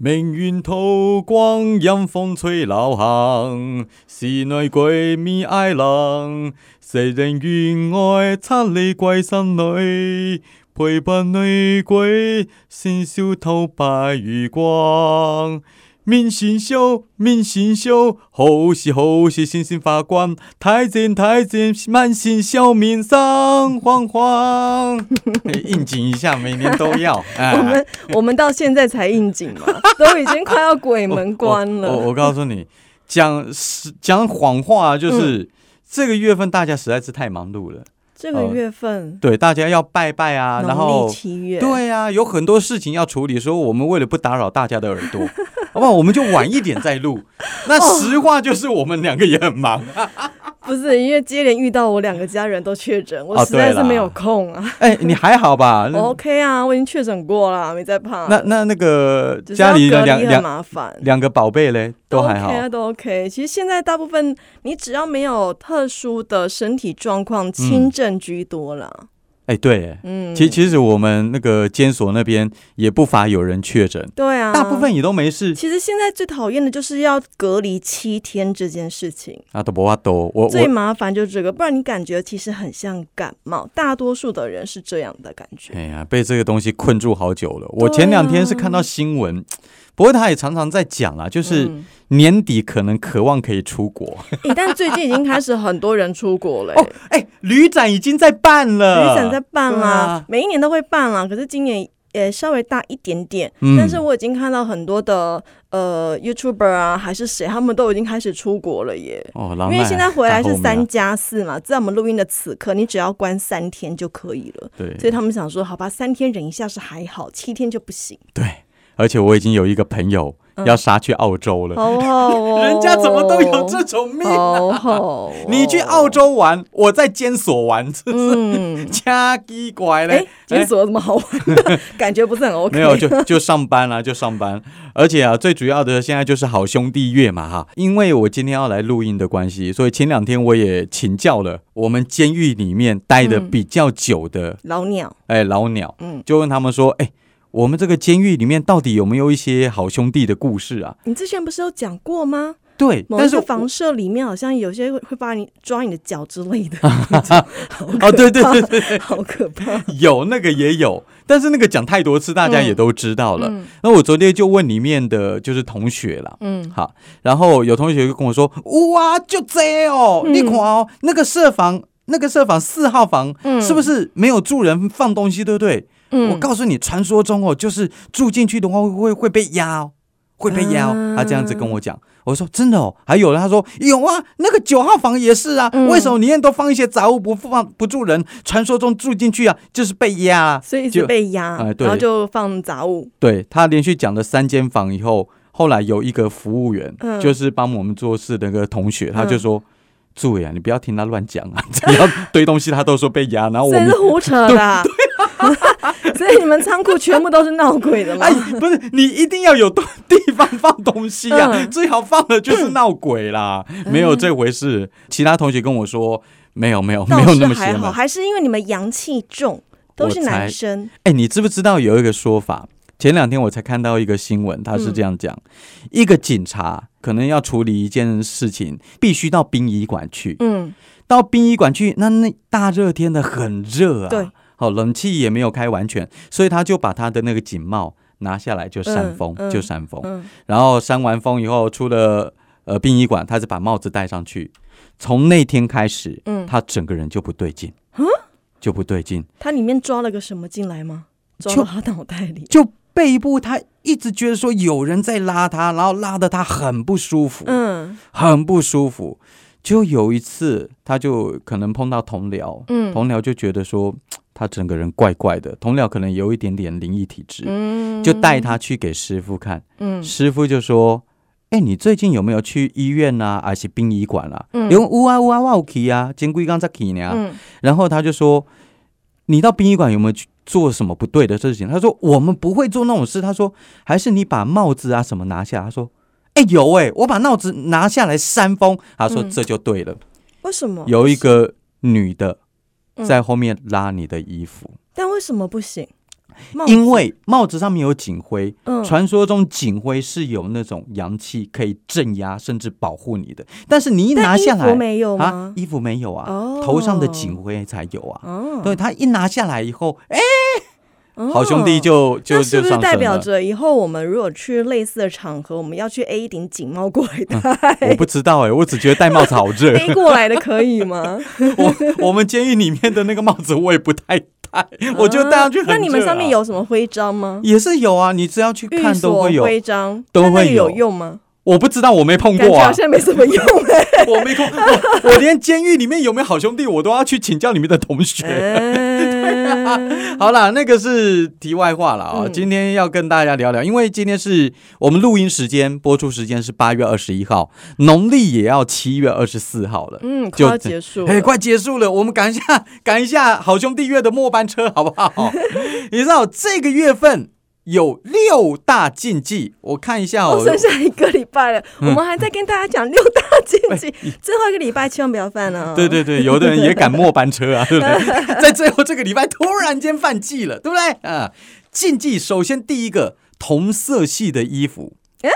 明月透光，阴风吹柳行。时内鬼咪哀冷，谁人愿爱七里鬼？新女陪伴，女鬼先烧透白月光。明星秀，明星秀，好戏好戏，星星发光，太监太监，满心笑面上晃晃。应景一下，每年都要。哎我们我们到现在才应景嘛，都已经快要鬼门关了。我我我告诉你，讲是讲谎话，就是、嗯这个月份大家实在是太忙碌了。这个月份，对，大家要拜拜啊，然农后历七月，对啊，有很多事情要处理，所以我们为了不打扰大家的耳朵，好不好？我们就晚一点再录。那实话就是我们两个也很忙。不是因为接连遇到我两个家人都确诊，我哦实在是没有空啊。哎、你还好吧？我 OK 啊，我已经确诊过了，没在怕。那那那个家里的两两麻烦。两个宝贝嘞，都还好 OK 啊，都 OK。其实现在大部分你只要没有特殊的身体状况，轻症居多啦。哎、对，哎嗯，其其实我们那个监所那边也不乏有人确诊，对啊，大部分也都没事。其实现在最讨厌的就是要隔离七天这件事情，啊，都不怕多，我我最麻烦就是这个，不然你感觉其实很像感冒，大多数的人是这样的感觉。哎呀，被这个东西困住好久了。我前两天啊是看到新闻，不过他也常常在讲啊，就是嗯年底可能渴望可以出国。诶但最近已经开始很多人出国了、哦，哎，旅展已经在办了，旅展在办啦、每一年都会办啦，可是今年也稍微大一点点。嗯但是我已经看到很多的呃 YouTuber 啊，还是谁，他们都已经开始出国了耶。哦，因为现在回来是三三，加四嘛，在我们录音的此刻，你只要关三天就可以了。对所以他们想说，好吧，三天忍一下是还好，七天就不行。对，而且我已经有一个朋友嗯要杀去澳洲了，哦，人家怎么都有这种命哦，你去澳洲玩，我在监所玩，这是嗯，掐鸡拐哎嘞。，监所有什么好玩的？感觉不是很 OK。没有，就就上班啦、就上班。而且啊，最主要的现在就是好兄弟月嘛哈。因为我今天要来录音的关系，所以前两天我也请教了我们监狱里面待的嗯比较久的老鸟，哎、老鸟，嗯，就问他们说，哎、我们这个监狱里面到底有没有一些好兄弟的故事啊？你之前不是有讲过吗？对，某但是我一个房舍里面好像有些会会把你抓你的脚之类的，哦，对对对对，好可怕。有那个也有，但是那个讲太多次，大家也都知道了。嗯那我昨天就问里面的就是同学啦，嗯，好，然后有同学就跟我说：“哇，就这哦，嗯你看哦，那个舍房，那个舍房四号房，嗯是不是没有住人放东西，对不对？嗯我告诉你，传说中哦，就是住进去的话会会会被压哦，会被压哦。啊他这样子跟我讲，我说真的哦，还有人他说有啊，那个九号房也是啊，嗯为什么里面都放一些杂物不放不住人？传说中住进去啊，就是被压啊。所以一直就被压，然后就放杂物。对他连续讲了三间房以后，后来有一个服务员，嗯就是帮我们做事的那个同学，他就嗯说：“注意啊，你不要听他乱讲啊，只要堆东西他都说被压，然后我们这是胡扯的啊、所以你们仓库全部都是闹鬼的吗？哎，不是你一定要有地地方放东西啊，嗯最好放的就是闹鬼啦，没有这回事。其他同学跟我说，没有没有没有那么邪门。还是因为你们阳气重，都是男生。哎，你知不知道有一个说法？前两天我才看到一个新闻，他是这样讲：嗯一个警察可能要处理一件事情，必须到殡仪馆去。嗯，到殡仪馆去，那那大热天的很热啊，对，好冷气也没有开完全，所以他就把他的那个警帽拿下来就扇风，嗯嗯就扇风，嗯，然后扇完风以后出了呃殡仪馆，他是把帽子戴上去，从那天开始，嗯他整个人就不对劲，就不对劲，他里面抓了个什么进来吗？抓就到他脑袋里。就背部他一直觉得说有人在拉他，然后拉的他很不舒服，嗯很不舒服。就有一次，他就可能碰到同僚，嗯同僚就觉得说他整个人怪怪的，同僚可能有一点点灵异体质，嗯就带他去给师傅看，嗯师傅就说：“哎、你最近有没有去医院啊，还是殡仪馆啊？”嗯因为有啊乌啊，我有去啊，金龟刚才去呢。嗯然后他就说：“你到殡仪馆有没有去做什么不对的事情？”他说：“我们不会做那种事。”他说：“还是你把帽子啊什么拿下。”他说：“哎、有哎、我把帽子拿下来扇风。”他说：“嗯这就对了。为什么有一个女的嗯在后面拉你的衣服。但为什么不行？因为帽子上面有警徽，嗯传说中警徽是有那种阳气可以镇压甚至保护你的，但是你一拿下来衣服没有啊吗，？衣服没有啊，哦头上的警徽才有啊。哦，对他一拿下来以后，哎、哦好兄弟就就那是就是代表。着以后我们如果去类似的场合，我们要去 A 一顶警帽过来戴？我不知道哎、我只觉得戴帽子好热。A 过来的可以吗？我我们监狱里面的那个帽子我也不太戴，我就戴上去很热、啊那你们上面有什么徽章吗？也是有啊，你只要去看都会有。徽章都会有有用吗？我不知道，我没碰过啊好，像没什么用哎。我没碰，我我连监狱里面有没有好兄弟，我都要去请教里面的同学。嗯好啦，那个是题外话了哦。嗯今天要跟大家聊聊，因为今天是我们录音时间，播出时间是八月二十一号，农历也要七月二十四号了。嗯，就要结束了。哎，快结束了，我们赶一下，赶一下好兄弟月的末班车，好不好？你知道这个月份有六大禁忌，我看一下哦哦，。剩下一个礼拜了，嗯我们还在跟大家讲六大禁忌，最后一个礼拜千万不要犯哦。对对对，有的人也赶末班车啊，对不对？在最后这个礼拜突然间犯忌了，对不对？啊，禁忌首先第一个同色系的衣服。诶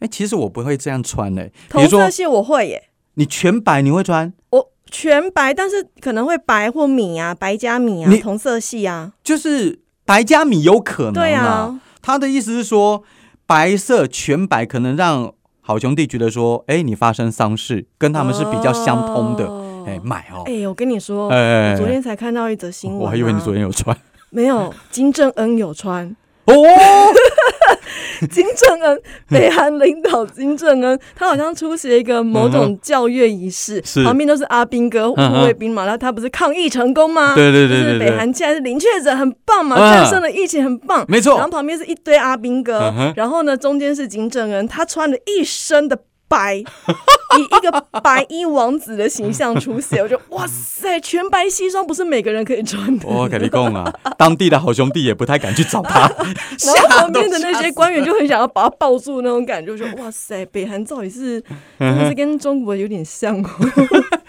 哎，其实我不会这样穿的、比同色系我会耶，你全白你会穿，我全白，但是可能会白或米啊，白加米啊，同色系啊。就是白加米有可能对啊，他的意思是说，白色全白可能让好兄弟觉得说，哎，你发生丧事跟他们是比较相通的，哦。哎、买哦。哎，我跟你说，哎我昨天才看到一则新闻啊，我还以为你昨天有穿没有，金正恩有穿。哦，金正恩，北韩领导金正恩，他好像出席了一个某种教育仪式，嗯 是旁边都是阿兵哥、护卫兵嘛，然后他不是抗疫成功吗？对对对就是北韩现在是零确诊，很棒嘛，嗯战胜了疫情，很棒。没错然后旁边是一堆阿兵哥然后呢，中间是金正恩，他穿了一身的。白，以一个白衣王子的形象出现，我就哇塞，全白西装不是每个人可以穿的。我跟你讲啊，当地的好兄弟也不太敢去找他，然后旁边的那些官员就就很想要把他抱住那种感觉，就说哇塞，北韩到底是 真的是跟中国有点像哦，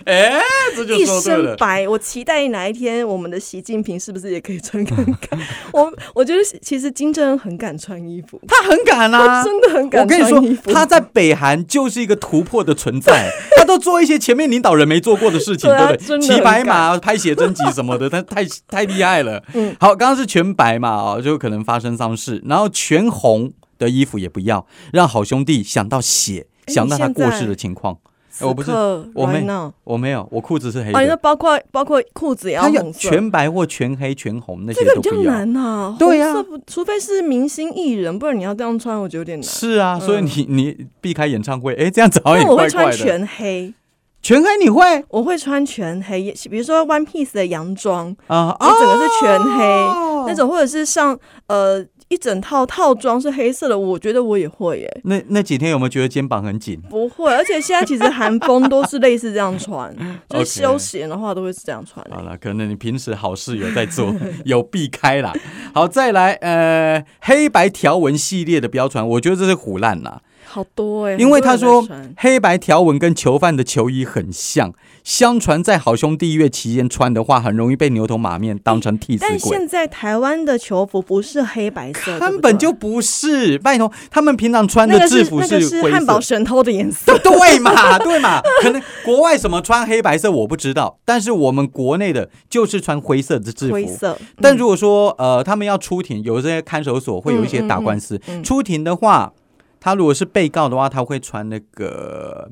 哎，这就一说对了。身白。我期待哪一天我们的习近平是不是也可以穿看看？我我觉得其实金正恩很敢穿衣服，他很敢啊，真的很敢我敢跟你说，穿衣服。他在北韩就是一个突破的存在，他都做一些前面领导人没做过的事情，对啊对不对？骑白马、拍写真集什么的，他太太厉害了。嗯好，刚刚是全白嘛，哦，就可能发生丧事，然后全红的衣服也不要，让好兄弟想到血，哎想到他过世的情况。哎我不是我没我没有，我裤子是黑啊，你说的，包括包括裤子也要红色，全白或全黑、全红那些这个比较。难呐。对呀除非是明星艺人，不然你要这样穿，我觉得有点难。是啊，所以嗯你你避开演唱会，哎，这样子好像那我会穿也怪怪的。全黑，全黑你会我会穿全黑，比如说 One Piece 的洋装，啊？就整个是全黑、哦那种，或者是像呃一整套套装是黑色的，我觉得我也会耶。那那几天有没有觉得肩膀很紧？不会，而且现在其实韩风都是类似这样穿，就是休闲的话都会是这样穿的。好了，可能你平时好事有在做，有避开啦。好，再来，呃，黑白条纹系列的标传，我觉得这是虎烂啦，好多哎，因为他说黑白条纹跟囚犯的球衣很像，相传在好兄弟月期间穿的话，很容易被牛头马面当成替死但鬼。现在台湾的球服不是黑白色，根本就不是，拜托，他们平常穿的制服是那个是汉堡。神偷的颜色。对嘛，对嘛，可能国外什么穿黑白色我不知道，但是我们国内的就是穿灰色的制服。灰色，但如果说呃，他们要出庭，有这些看守所会有一些打官司。嗯嗯嗯出庭的话，他如果是被告的话，他会穿那个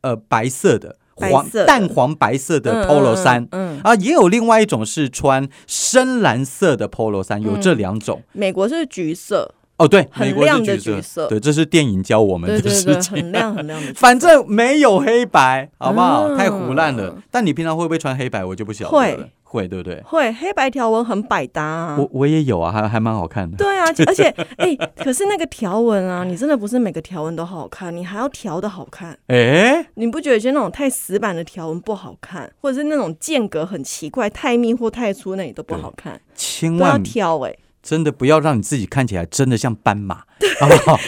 呃白色的黄色淡黄白色的 polo 衫。嗯，嗯啊，也有另外一种是穿深蓝色的 polo 衫，有这嗯两种。美国是橘色，哦，对，很亮的橘色，对，这是电影教我们的对对对，事情。很亮很亮的。反正没有黑白，好不好？嗯太胡烂了。但你平常会不会穿黑白，我就不晓得了。会会，对不对？会黑白条纹很百搭啊。我我也有啊，还还蛮好看的。对啊，而且 哎、可是那个条纹啊，你真的不是每个条纹都好看，你还要调的好看。哎，你不觉得有些那种太死板的条纹不好看，或者是那种间隔很奇怪、太密或太粗，那里都不好看，都要千万挑哎、真的不要让你自己看起来真的像斑马，好不好？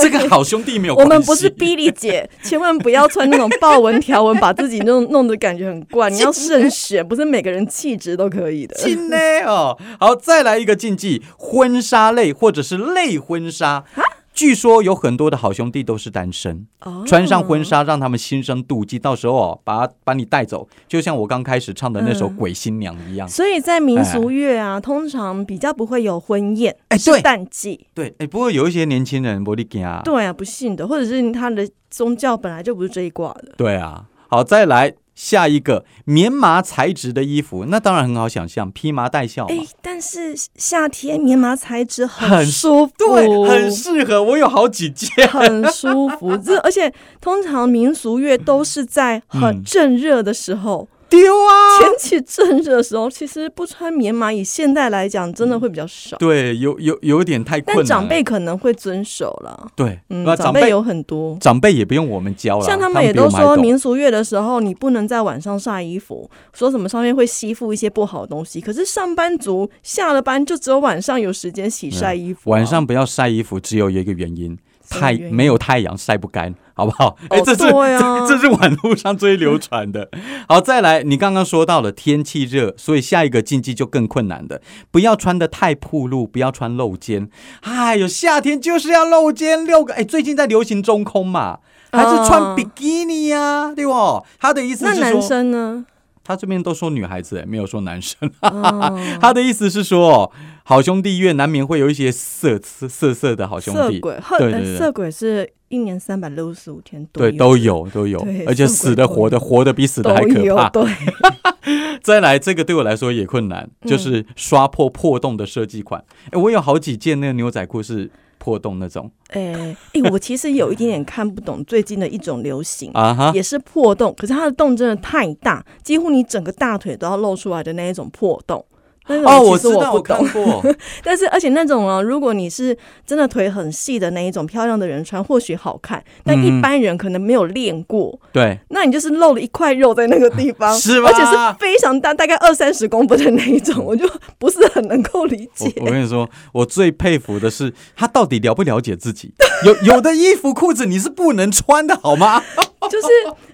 这个好兄弟没有我关系。们不是逼丽姐，千万不要穿那种豹纹条纹，把自己弄弄得感觉很怪。你要慎选，不是每个人气质都可以的。亲呢哦。好，再来一个禁忌，婚纱类或者是类婚纱。据说有很多的好兄弟都是单身，哦穿上婚纱让他们心生妒忌，到时候哦，把他把你带走，就像我刚开始唱的那首《嗯鬼新娘》一样。所以在民俗乐啊，通常比较不会有婚宴，哎对淡季。对，哎，不过有一些年轻人不理解啊。对啊，不信的，或者是他的宗教本来就不是这一卦的。对啊，好，再来下一个棉麻材质的衣服，那当然很好想象，披麻戴孝嘛。哎，但是夏天棉麻材质很很舒服，对，很适合。我有好几件。很舒服。这而且通常民俗乐都是在很嗯正热的时候，丢啊！天气正热的时候，其实不穿棉麻，以现代来讲，真的会比较少。对，有有有点太困难。但长辈可能会遵守了，对，嗯，长辈有很多。长辈也不用我们教了，像他他们也都说，民俗月的时候，你不能在晚上晒衣服，说什么上面会吸附一些不好的东西。可是上班族下了班就只有晚上有时间洗晒衣服啊、晚上不要晒衣服，只有一个原因，太没有太阳晒不干，好不好？哎、哦这是、这这是网络上最流传的。好，再来，你刚刚说到了天气热，所以下一个禁忌就更困难的，不要穿的太暴露，不要穿露肩。哎呦，夏天就是要露肩，六个哎，最近在流行中空嘛。还是穿啊比基尼呀、对不？他的意思那男生呢？他这边都说女孩子，哎，没有说男生。哦。他的意思是说，好兄弟院难免会有一些色色色色的好兄弟，色鬼，呵对对。对色鬼是一年三百六十五天都对，都有都有，而且死的活的，活的比死的还可怕。有对，再来，这个对我来说也困难，嗯就是刷破破洞的设计款。哎，我有好几件那个牛仔裤是破洞那种哎哎，我其实有一点点看不懂最近的一种流行。啊哈，也是破洞，可是它的洞真的太大，几乎你整个大腿都要露出来的那一种破洞。那种哦，我知道，不我看懂，过，但是而且那种啊，如果你是真的腿很细的那一种漂亮的人穿，或许好看，但嗯一般人可能没有练过，对，那你就是露了一块肉在那个地方，是吧而且是非常大，大概二三十公分的那一种，我就不是很能够理我解。我跟你说，我最佩服的是他到底了不了解自己。有有的衣服裤子你是不能穿的好吗 就是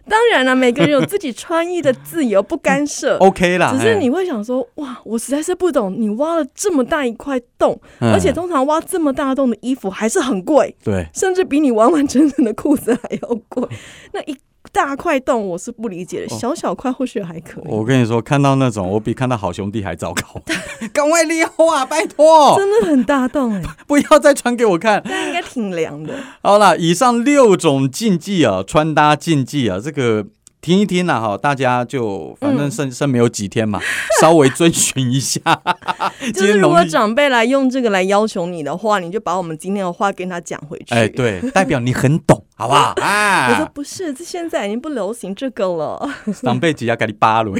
当然了，每个人有自己穿衣的自由，不干涉。OK 啦，哎只是你会想说，哇，我实在是不懂，你挖了这么大一块洞，嗯而且通常挖这么大洞的衣服还是很贵，对。甚至比你完完整整的裤子还要贵。那一大块洞我是不理解的，小小块或许还可以。我跟你说，看到那种 我比看到好兄弟还糟糕，赶快溜啊！拜托，真的很大洞哎、不要再传给我看。那应该挺凉的。好了，以上六种禁忌啊，穿搭禁忌啊，这个听一听啦、哈，大家就反正剩剩没有几天嘛，稍微遵循一下。就是如果长辈来用这个来要求你的话，你就把我们今天的话跟他讲回去。哎，对，代表你很懂，好不好？我说啊，不是，这现在已经不流行这个了。长辈只要给你扒了，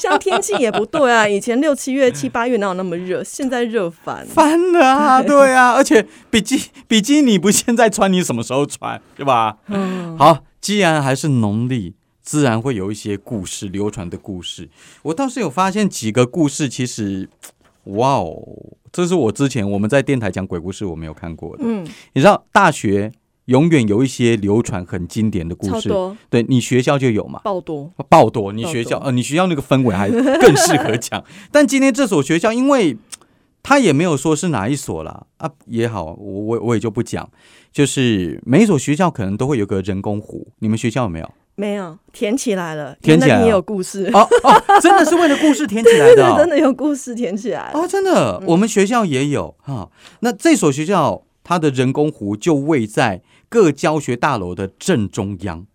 像天气也不对啊，以前六七月、七八月哪有那么热？现在热翻。翻了啊，对啊，而且比基比基尼不现在穿，你什么时候穿，对吧？嗯，好，既然还是农历，自然会有一些故事流传的故事。我倒是有发现几个故事，其实，哇哦，这是我之前我们在电台讲鬼故事我没有看过的。嗯，你知道大学永远有一些流传很经典的故事，对你学校就有嘛？爆多。爆多，你学校呃，你学校那个氛围还更适合讲。但今天这所学校，因为他也没有说是哪一所啦，啊，也好，我我我也就不讲。就是每一所学校可能都会有个人工湖，你们学校有没有？没有填起来了，填起来也有故事，哦哦，真的是为了故事填起来对 的、真的有故事填起来。了。哦，真的，我们学校也有哈、那这所学校它的人工湖就位在各教学大楼的正中央，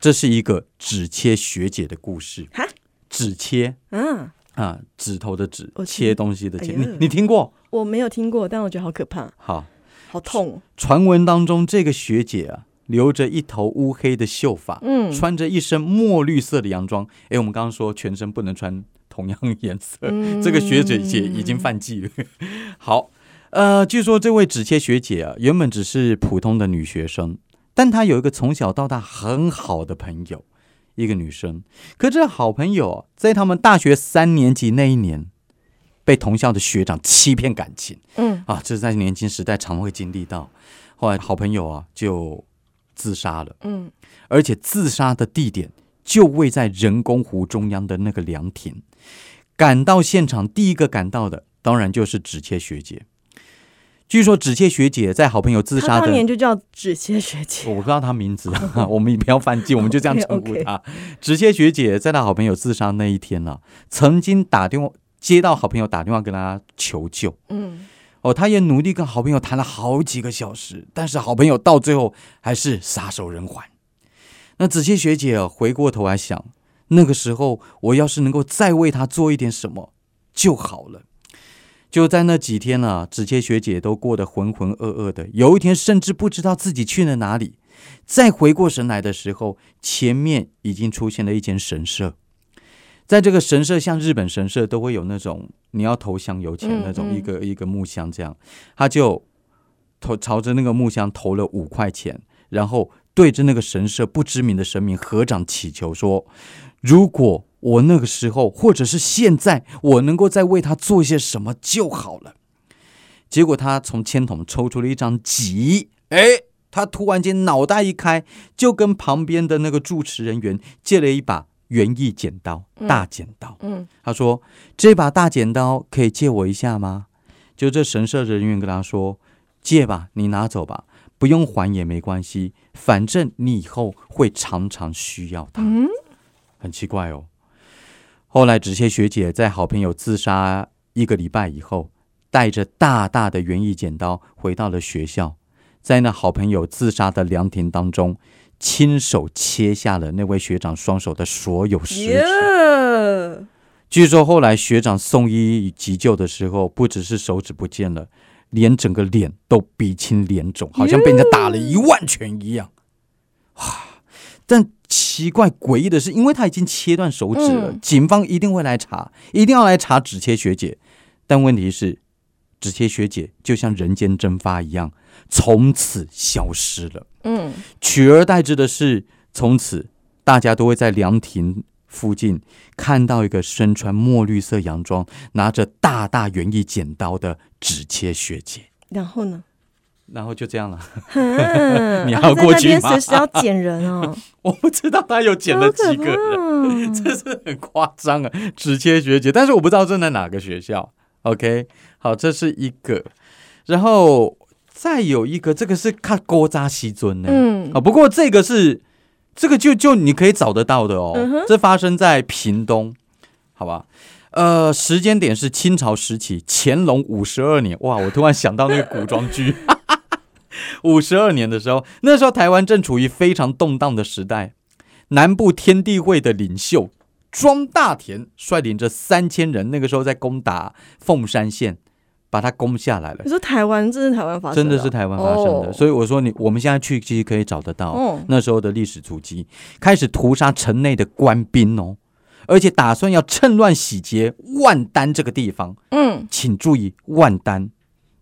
这是一个指切学姐的故事。哈，指切。嗯，啊，指头的指，切东西的切。哎你你听过？我没有听过，但我觉得好可怕，好，好痛。传闻当中这个学姐啊，留着一头乌黑的秀发，嗯穿着一身墨绿色的洋装。哎，我们刚刚说全身不能穿同样颜色，嗯这个学姐姐已经犯忌了。好，呃，据说这位纸切学姐啊，原本只是普通的女学生，但她有一个从小到大很好的朋友，一个女生。可这好朋友啊，在他们大学三年级那一年，被同校的学长欺骗感情嗯，啊，这是在年轻时代常会经历到。后来好朋友啊就自杀了，嗯，而且自杀的地点就位在人工湖中央的那个凉亭。赶到现场，第一个赶到的当然就是芷切学姐。据说芷切学姐在好朋友自杀的当年就叫芷切学姐，我不知道她名字，我们也不要犯忌，我们就这样称呼她。芷切学姐在她好朋友自杀那一天呢、曾经打电话接到好朋友打电话跟她求救。嗯，哦，他也努力跟好朋友谈了好几个小时，但是好朋友到最后还是撒手人寰。那子切学姐回过头来想，那个时候我要是能够再为他做一点什么就好了。就在那几天啊，芷切学姐都过得浑浑噩噩的，有一天甚至不知道自己去了哪里。再回过神来的时候，前面已经出现了一间神社。在这个神社，像日本神社都会有那种你要投香油钱嗯那种嗯一个、一个木箱这样，他就投朝着那个木箱投了五块钱，然后对着那个神社不知名的神明合掌祈求说：“如果我那个时候或者是现在，我能够再为他做一些什么就好了。”结果他从签筒抽出了一张吉，哎，他突然间脑袋一开，就跟旁边的那个主持人员借了一把园艺剪刀，嗯大剪刀。嗯，他说：“这把大剪刀可以借我一下吗？”就这神社人员跟他说：“借吧，你拿走吧，不用还也没关系，反正你以后会常常需要它。”嗯，很奇怪哦。后来纸切学姐在好朋友自杀一个礼拜以后，带着大大的园艺剪刀回到了学校，在那好朋友自杀的凉亭当中，亲手切下了那位学长双手的所有食指。耶，据说后来学长送医急救的时候，不只是手指不见了，连整个脸都鼻青脸肿，好像被人家打了一万拳一样。哇！但奇怪诡异的是，因为他已经切断手指了，嗯警方一定会来查，一定要来查指切学姐。但问题是，指切学姐就像人间蒸发一样，从此消失了。嗯，取而代之的是，从此大家都会在凉亭附近看到一个身穿墨绿色洋装、拿着大大园艺剪刀的纸切学姐。然后呢？然后就这样了，嗯你还要过去吗随时要捡人哦，我不知道他有剪了几个人，人这是很夸张啊！直切学姐，但是我不知道这在哪个学校。OK，好，这是一个，然后再有一个，这个是看锅扎西尊呢。嗯啊，不过这个是这个就就你可以找得到的哦。嗯这发生在屏东，好吧？呃，时间点是清朝时期，乾隆五十二年。哇，我突然想到那个古装剧，五十二年的时候，那时候台湾正处于非常动荡的时代，南部天地会的领袖庄大田率领着三千人，那个时候在攻打凤山县，把它攻下来了。你。说台湾，这是台湾发生的，真的是台湾发生的，哦。所以我说你我们现在去其实可以找得到、哦那时候的历史足迹，开始屠杀城内的官兵哦，而且打算要趁乱洗劫万丹这个地方。嗯，请注意，万丹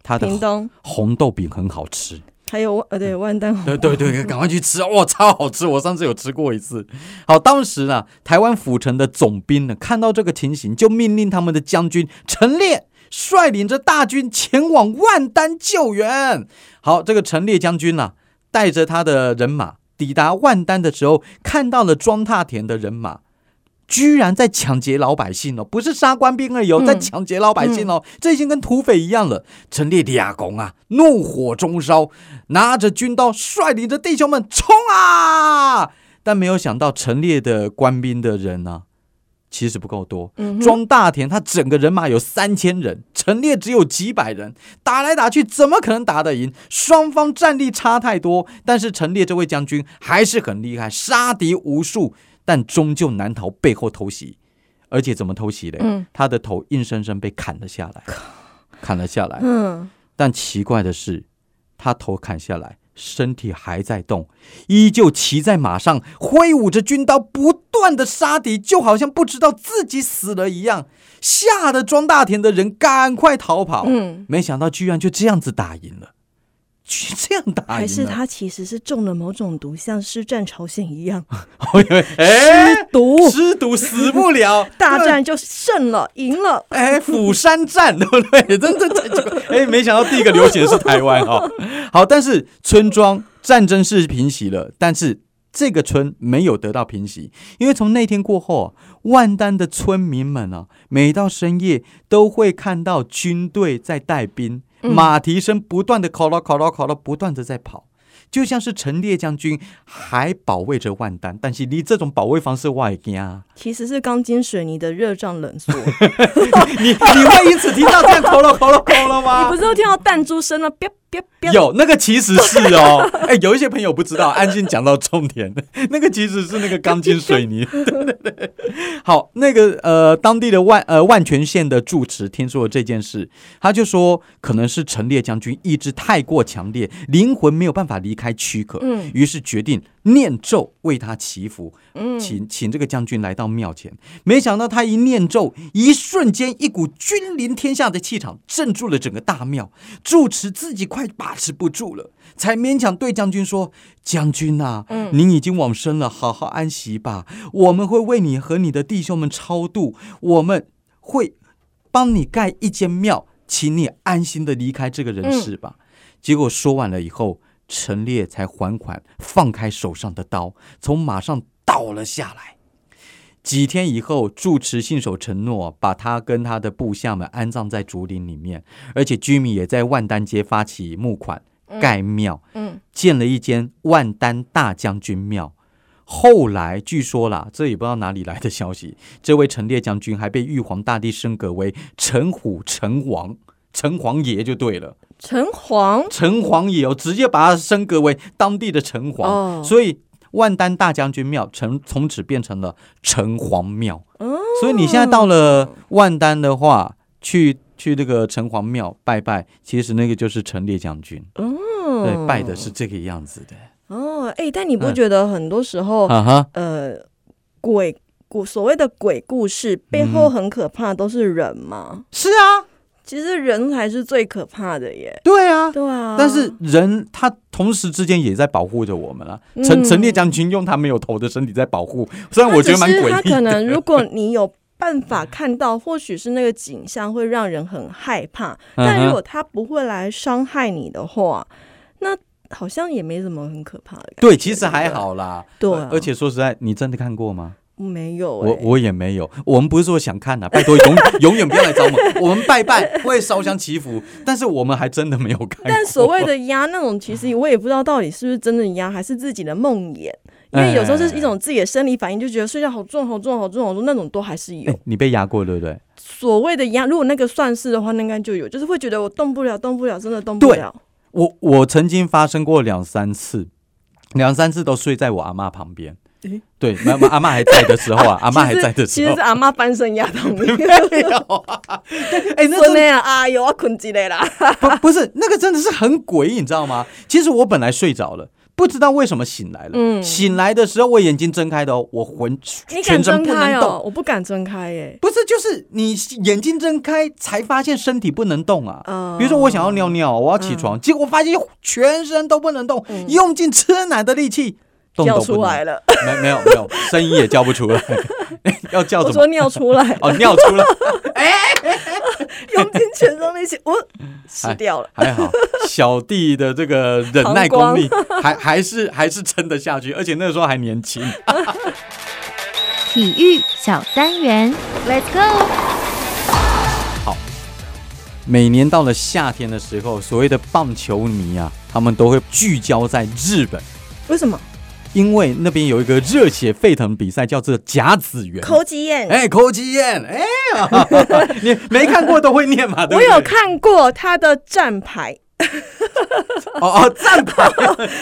它的屏东。红豆饼很好吃，还有呃对万丹红，对对对，赶快去吃哇，超好吃！我上次有吃过一次。好，当时呢，台湾府城的总兵呢，看到这个情形，就命令他们的将军陈烈率领着大军前往万丹救援。好，这个陈列将军呢、带着他的人马抵达万丹的时候，看到了庄踏田的人马。居然在抢劫老百姓哦，不是杀官兵而已哦，嗯在抢劫老百姓哦，这已经跟土匪一样了。陈烈俩公啊，怒火中烧，拿着军刀，率领着弟兄们冲啊！但没有想到，陈列的官兵的人呢、其实不够多。嗯庄大田他整个人马有三千人，陈列只有几百人，打来打去怎么可能打得赢？双方战力差太多，但是陈列这位将军还是很厉害，杀敌无数，但终究难逃背后偷袭。而且怎么偷袭嘞？嗯他的头硬生生被砍了下来，砍了下来。嗯，但奇怪的是，他头砍下来，身体还在动，依旧骑在马上，挥舞着军刀，不断的杀敌，就好像不知道自己死了一样。吓得庄大田的人赶快逃跑。嗯，没想到居然就这样子打赢了。这样打赢了？还是他其实是中了某种毒，像师战朝鲜一样，我以为 哎，毒失毒死不了，大战就胜了，赢了。哎，釜山战对不对？真的。哎，没想到第一个流血的是台湾哈、好，但是村庄战争是平息了，但是这个村没有得到平息，因为从那天过后啊，万丹的村民们啊，每到深夜都会看到军队在带兵，嗯马蹄声不断的考拉考拉考拉，不断的在跑。就像是陈烈将军还保卫着万丹，但是你这种保卫方式我也惊啊！其实是钢筋水泥的热胀冷缩。你你会因此听到这样口了口了口了吗？你不是都听到弹珠声了？有那个其实是哦，哎，有一些朋友不知道，安静讲到重点，那个其实是那个钢筋水泥。对对对，好，那个呃，当地的万呃万泉县的住持听说了这件事，他就说可能是陈烈将军意志太过强烈，灵魂没有办法离开躯壳，嗯。于是决定念咒为他祈福，嗯，请请这个将军来到庙前，没想到他一念咒，一瞬间一股君临天下的气场镇住了整个大庙，住持自己快把持不住了，才勉强对将军说：“将军呐、嗯。您已经往生了，好好安息吧，我们会为你和你的弟兄们超度，我们会帮你盖一间庙，请你安心的离开这个人世吧。结果说完了以后，陈烈才缓缓放开手上的刀，从马上倒了下来。几天以后，住持信守承诺，把他跟他的部下们安葬在竹林里面，而且居民也在万丹街发起募款盖庙，嗯建了一间万丹大将军庙。后来据说啦，这也不知道哪里来的消息，这位陈烈将军还被玉皇大帝升格为陈虎陈王，陈皇爷就对了。城隍。城隍也有，直接把他升格为当地的城隍，哦。所以万丹大将军庙城从此变成了城隍庙。哦，所以你现在到了万丹的话，去去那个城隍庙拜拜，其实那个就是陈列将军，哦，对，拜的是这个样子的。哦，哎、但你不嗯觉得很多时候，啊哈，呃，鬼故所谓的鬼故事背后嗯。很可怕的都是人吗？是啊，其实人才是最可怕的耶。对啊。对啊，但是人他同时之间也在保护着我们啊。嗯陈陈烈将军用他没有头的身体在保护，虽然我觉得蛮诡异他。可能如果你有办法看到，或许是那个景象会让人很害怕，嗯但如果他不会来伤害你的话，那好像也没什么很可怕的感觉。对，其实还好啦。对啊而且说实在，你真的看过吗？没有、我哎我也没有，我们不是说想看呐、拜托永 永远不要来找我们。我们拜拜会烧香祈福，但是我们还真的没有看。但所谓的压那种，其实我也不知道到底是不是真的压，还是自己的梦魇。因为有时候是一种自己的生理反应，就觉得睡觉好重、好重、好重、好重，那种都还是有哎。你被压过对不对？所谓的压，如果那个算是的话，那应该就有，就是会觉得我动不了、动不了，真的动不对了。我我曾经发生过两三次，两三次都睡在我阿妈旁边。诶对，妈妈阿妈还在的时候啊，阿妈还在的时候其实是，阿妈翻身压到你。没有啊。哎、那真真的啊，哎呦，我困起来啦。不不是那个真的是很诡异，你知道吗？其实我本来睡着了。不知道为什么醒来了，嗯醒来的时候我眼睛睁开的哦，我浑全身睁不能动，哦？我不敢睁开耶。不是，就是你眼睛睁开才发现身体不能动啊。嗯比如说我想要尿尿，我要起床，结果发现全身都不能动，嗯用尽吃奶的力气，动叫出来了，没没有没有，声音也叫不出来，要叫怎么？我说尿出来，哦，尿出来，用尽全身力气，我死掉了。还好，小弟的这个忍耐功力还还是还是撑得下去，而且那个时候还年轻。体育小单元，Let's go！每年到了夏天的时候，所谓的棒球迷啊，他们都会聚焦在日本。为什么？因为那边有一个热血沸腾比赛，叫做甲子园。口技宴。哎，口技宴，哎呀，你没看过都会念嘛？对对我有看过他的站牌，哦 哦，站牌，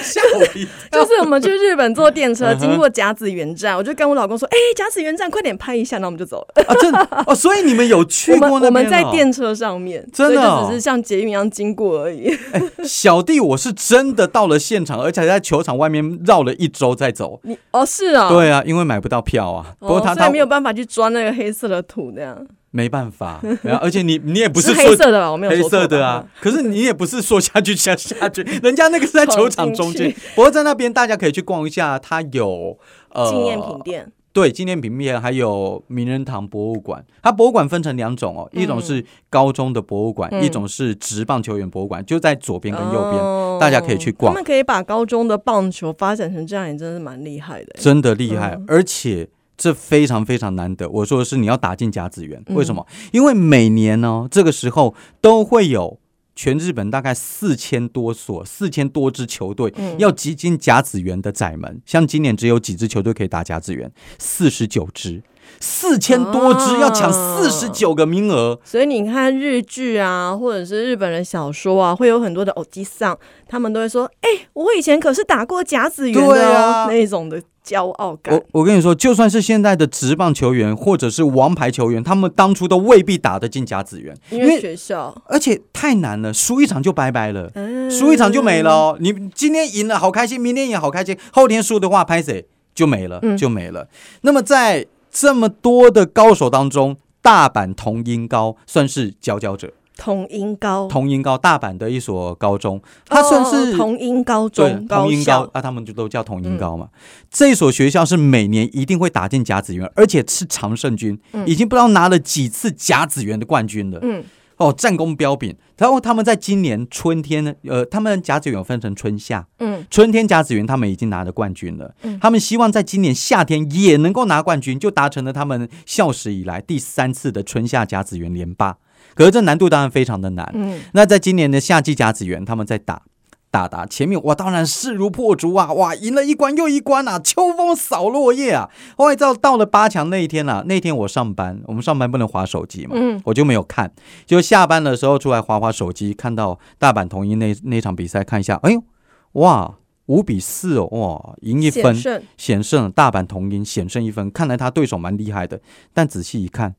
吓我一跳。就是我们去日本坐电车，经过甲子园站，我就跟我老公说：“哎、甲子园站，快点拍一下。”然后我们就走了。啊，真的哦，所以你们有去我过那我们在电车上面，真的只是像捷运一样经过而已。小弟，我是真的到了现场，而且还在球场外面绕了一周再走。你哦是啊，对啊，因为买不到票啊。不过哦，他他所以没有办法去抓那个黑色的土，那样没办法，然后而且你你也不是说黑色的吧？我没有黑色的啊，，可是你也不是说下去下下去，人家那个是在球场中间。不过在那边大家可以去逛一下，它有呃纪念品店。对，纪念品店还有名人堂博物馆。它博物馆分成两种哦，一种是高中的博物馆，嗯一种是职棒球员博物馆，就在左边跟右边，哦大家可以去逛他们可以把高中的棒球发展成这样，也真的是蛮厉害的欸。真的厉害，嗯而且。这非常非常难得。我说的是你要打进甲子园，嗯为什么？因为每年呢，这个时候都会有全日本大概四千多所、四千多支球队嗯要挤进甲子园的窄门。像今年只有几支球队可以打甲子园，四十九支，四千多支啊要抢四十九个名额。所以你看日剧啊，或者是日本人小说啊，会有很多的偶机上，他们都会说：“哎、我以前可是打过甲子园的哦、啊那种的骄傲感我。我跟你说，就算是现在的职棒球员或者是王牌球员，他们当初都未必打得进甲子园，因为学校而且太难了，输一场就拜拜了。嗯输一场就没了哦。你今天赢了好开心，明天也好开心，后天输的话，拍谁就没了，嗯就没了。那么在这么多的高手当中，大阪同音高算是佼佼者。同音高，同音高，大阪的一所高中，它算是、哦同音高对中同音校高，啊，他们就都叫同音高嘛。这所学校是每年一定会打进甲子园，而且是常胜军，嗯已经不知道拿了几次甲子园的冠军了。嗯哦，战功彪炳。然后他们在今年春天呢，呃，他们甲子园有分成春夏，嗯春天甲子园他们已经拿了冠军了，嗯他们希望在今年夏天也能够拿冠军，就达成了他们校史以来第三次的春夏甲子园连霸。可是这难度当然非常的难。嗯，那在今年的夏季甲子园，他们在打。打打前面哇，当然势如破竹啊！哇，赢了一关又一关啊，秋风扫落叶啊！后来到到了八强那一天啊，那天我上班，我们上班不能划手机嘛，嗯我就没有看。就下班的时候出来划划手机，看到大阪桐鹰那那场比赛，看一下，哎呦，哇，五比四哦，哇，赢一分险，胜大阪桐鹰险胜一分，看来他对手蛮厉害的。但仔细一看，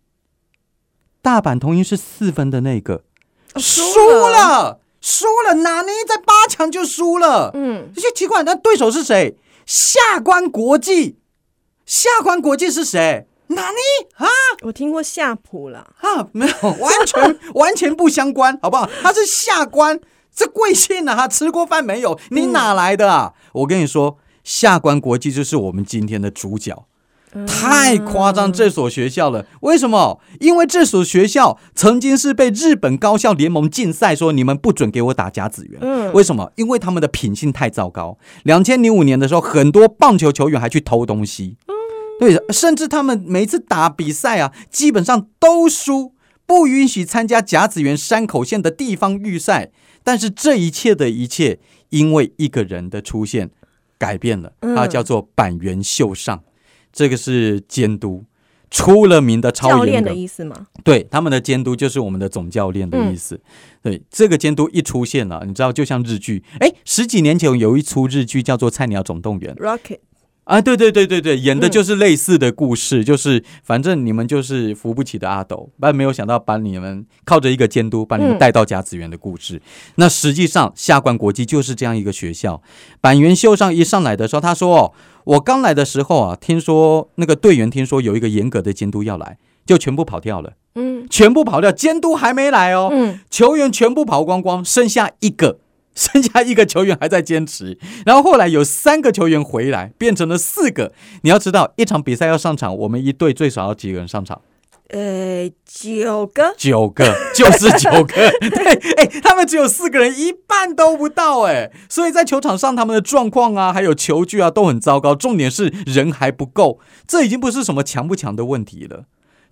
大阪桐鹰是四分的那个，哦输了，输了，哪尼在八强就输了。嗯，这些奇怪，那对手是谁？下关国际，下关国际是谁？哪尼啊我听过夏普啦，啊？没有，完全 完全不相关，好不好？他是下关，这贵姓啊？他吃过饭没有？你哪来的啊？我跟你说，下关国际就是我们今天的主角。太夸张这所学校了，为什么？因为这所学校曾经是被日本高校联盟禁赛，说你们不准给我打甲子园。嗯为什么？因为他们的品性太糟糕。两千零五年的时候，很多棒球球员还去偷东西，对，甚至他们每次打比赛啊，基本上都输，不允许参加甲子园山口县的地方预赛。但是这一切的一切，因为一个人的出现改变了，嗯他叫做板垣秀上，这个是监督。出了名的超严格教练的，意思吗？对他们的监督就是我们的总教练的意思。对，这个监督一出现了，你知道，就像日剧，哎，十几年前有一出日剧叫做《菜鸟总动员》Rocket，啊，对对对对对，演的嗯就是类似的故事，就是反正你们就是扶不起的阿斗，但没有想到把你们靠着一个监督把你们嗯带到甲子园的故事。那实际上下关国际就是这样一个学校。板垣秀上一上来的时候，他说：“哦，我刚来的时候啊，听说那个队员听说有一个严格的监督要来，就全部跑掉了，嗯全部跑掉，监督还没来哦。嗯，球员全部跑光光，剩下一个，剩下一个球员还在坚持。然后后来有三个球员回来，变成了四个。你要知道，一场比赛要上场，我们一队最少要几个人上场？呃，九个，九个，就是九个。对，哎，他们只有四个人，一半都不到，哎，所以在球场上他们的状况啊，还有球具啊都很糟糕。重点是人还不够，这已经不是什么强不强的问题了。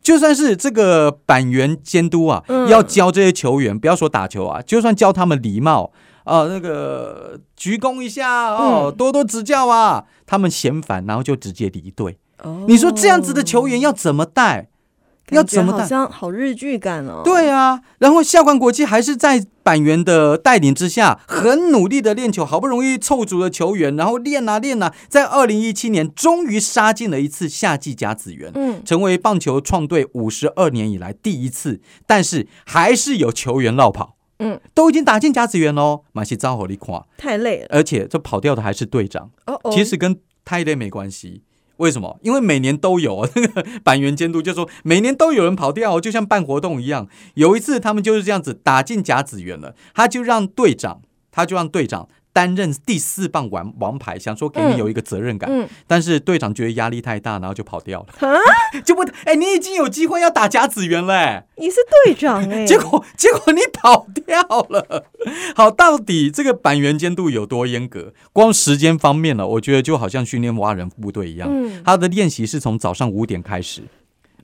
就算是这个板垣监督啊，嗯要教这些球员，不要说打球啊，就算教他们礼貌啊、那个鞠躬一下哦，嗯多多指教啊，他们嫌烦，然后就直接离队。哦你说这样子的球员要怎么带？要怎么带？像好日剧感哦。，对啊，然后下关国际还是在板垣的带领之下，很努力的练球，好不容易凑足了球员，然后练啊练啊，在二零一七年终于杀进了一次夏季甲子园。嗯，成为棒球创队五十二年以来第一次，但是还是有球员落跑，嗯，都已经打进甲子园喽，马西招火力垮，太累了。而且这跑掉的还是队长，哦哦，其实跟太累没关系。为什么？因为每年都有哦 那个板垣监督就说，每年都有人跑掉，就像办活动一样。有一次他们就是这样子打进甲子园了，他就让队长，他就让队长担任第四棒王王牌，想说给你有一个责任感。嗯，但是队长觉得压力太大，然后就跑掉了。啊，就不，哎，你已经有机会要打甲子园了、哎你是队长 哎、结果结果你跑掉了。好，到底这个板垣监督有多严格？光时间方面呢，我觉得就好像训练蛙人部队一样，嗯他的练习是从早上五点开始。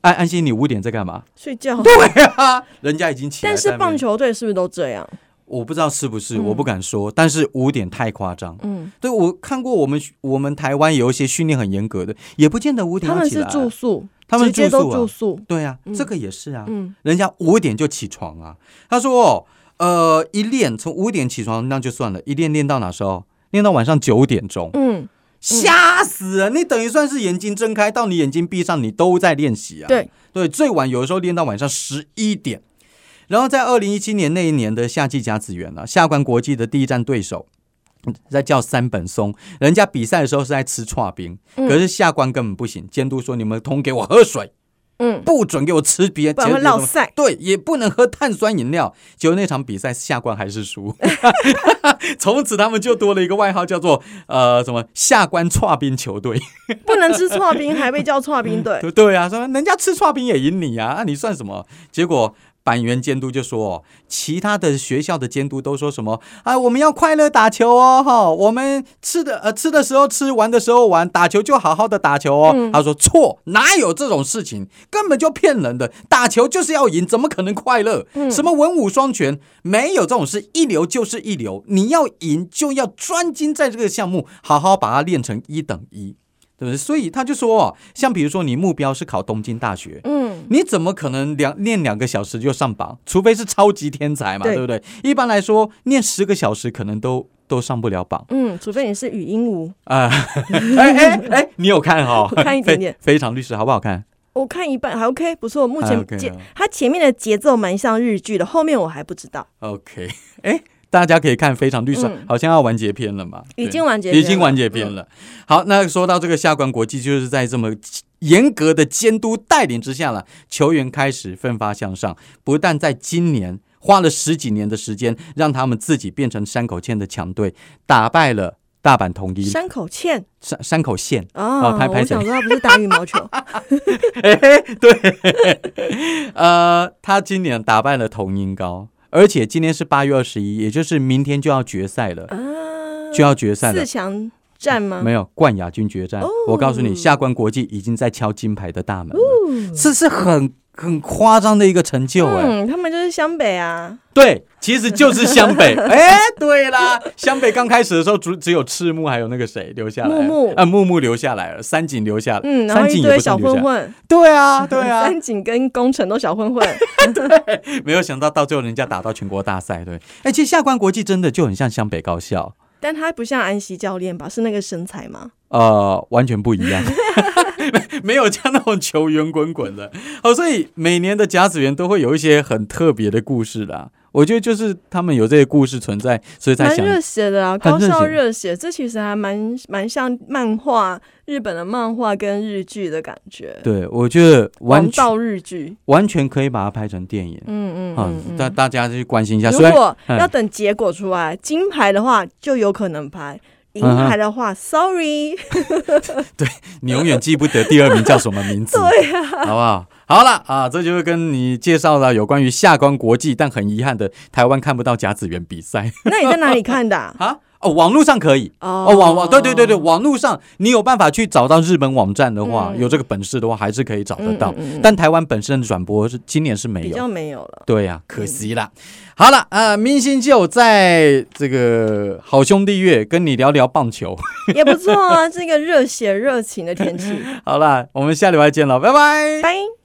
安安心，你五点在干嘛？睡觉。对啊，人家已经起来。但是棒，球队是不是都这样？我不知道是不是，嗯我不敢说。但是五点太夸张。嗯，对我看过，我们我们台湾有一些训练很严格的，也不见得五点他们是。住宿，他们住宿啊住宿。对啊，嗯这个也是啊。嗯，人家五点就起床啊。他说哦，呃，一练从五点起床那就算了，一练练到哪时候？练到晚上九点钟，嗯，吓死人！你等于算是眼睛睁开到你眼睛闭上，你都在练习啊。对，对，最晚有的时候练到晚上十一点。然后在二零一七年那一年的夏季甲子园啊，下关国际的第一战对手。嗯在叫三本松，人家比赛的时候是在吃串冰，嗯可是下关根本不行。监督说：“你们通给我喝水，嗯，不准给我吃别，不然会别的东西落赛。对，也不能喝碳酸饮料。结果那场比赛下关还是输，从此他们就多了一个外号，叫做呃什么下关串冰球队。不能吃串冰，还被叫串冰队。对对啊，说人家吃串冰也赢你啊，啊你算什么？结果。板垣监督就说、哦，其他的学校的监督都说什么啊？我们要快乐打球哦，哈，我们吃的呃吃的时候吃，玩的时候玩，打球就好好的打球哦。嗯他说错，哪有这种事情？根本就骗人的，打球就是要赢，怎么可能快乐？嗯什么文武双全，没有这种事，一流就是一流，你要赢就要专精在这个项目，好好把它练成一等一。对不对？所以他就说哦，像比如说你目标是考东京大学，嗯，你怎么可能两练两个小时就上榜？除非是超级天才嘛，对对不对？一般来说，念十个小时可能都都上不了榜嗯，除非你是语音无，啊！哎哎哎，你有看哈、我看一点点非非常律师好不好看？我看一半还 OK，不错。目还前 OK 节啊它前面的节奏蛮像日剧的，后面我还不知道。OK，哎，大家可以看《非常绿色》嗯好像要完结篇了嘛？已经完结，已经完结篇了。好，那说到这个下关国际，就是在这么严格的监督带领之下了，球员开始奋发向上，不但在今年。花了十几年的时间，让他们自己变成山口茜的强队，打败了大阪桐鹰山口茜山山口县。哦，拍拍谁我想说他不是打羽毛球，哎，对，呃，他今年打败了桐鹰高，而且今天是八月二十一，也就是明天就要决赛了，啊，就要决赛了四。强战吗？没有冠亚军决战，哦我告诉你，下关国际已经在敲金牌的大门了，嗯这是很很夸张的一个成就哎、嗯，他们就是湘北啊，对，其实就是湘北。哎，对啦，湘北刚开始的时候只只有赤木还有那个谁留下来，木木。啊，木木留下来了，三井留下，嗯，然后三井也一堆小混混，对啊，对啊，三井跟工程都小混混，对没有想到到最后人家打到全国大赛，对。哎，其实下关国际真的就很像湘北高校，但他不像安西教练吧？是那个身材吗？呃，完全不一样，没 没有像那种球圆滚滚的哦，所以每年的甲子园都会有一些很特别的故事啦。我觉得就是他们有这些故事存在，所以才想蛮热血的啊，高校热血，这其实还蛮蛮像漫画，日本的漫画跟日剧的感觉，对，我觉得完全日剧，完全可以把它拍成电影啊嗯嗯嗯，大、嗯。大家去关心一下。如果嗯要等结果出来，金牌的话就有可能拍，银牌的话，sorry，对你永远记不得第二名叫什么名字，对呀、好不好？好了啊，这就是跟你介绍了有关于下关国际，但很遗憾的台湾看不到甲子园比赛那你在哪里看的啊？啊。哦，网络上可以。哦哦，网网对对对对，网络上你有办法去找到日本网站的话，嗯有这个本事的话，还是可以找得到。嗯嗯嗯但台湾本身的转播是今年是没有比较，没有了。对呀、可惜啦。好了，呃，明星就在这个好兄弟月跟你聊聊棒球。也不错啊，这个热血热情的天气。好了，我们下礼拜见了，拜拜。拜。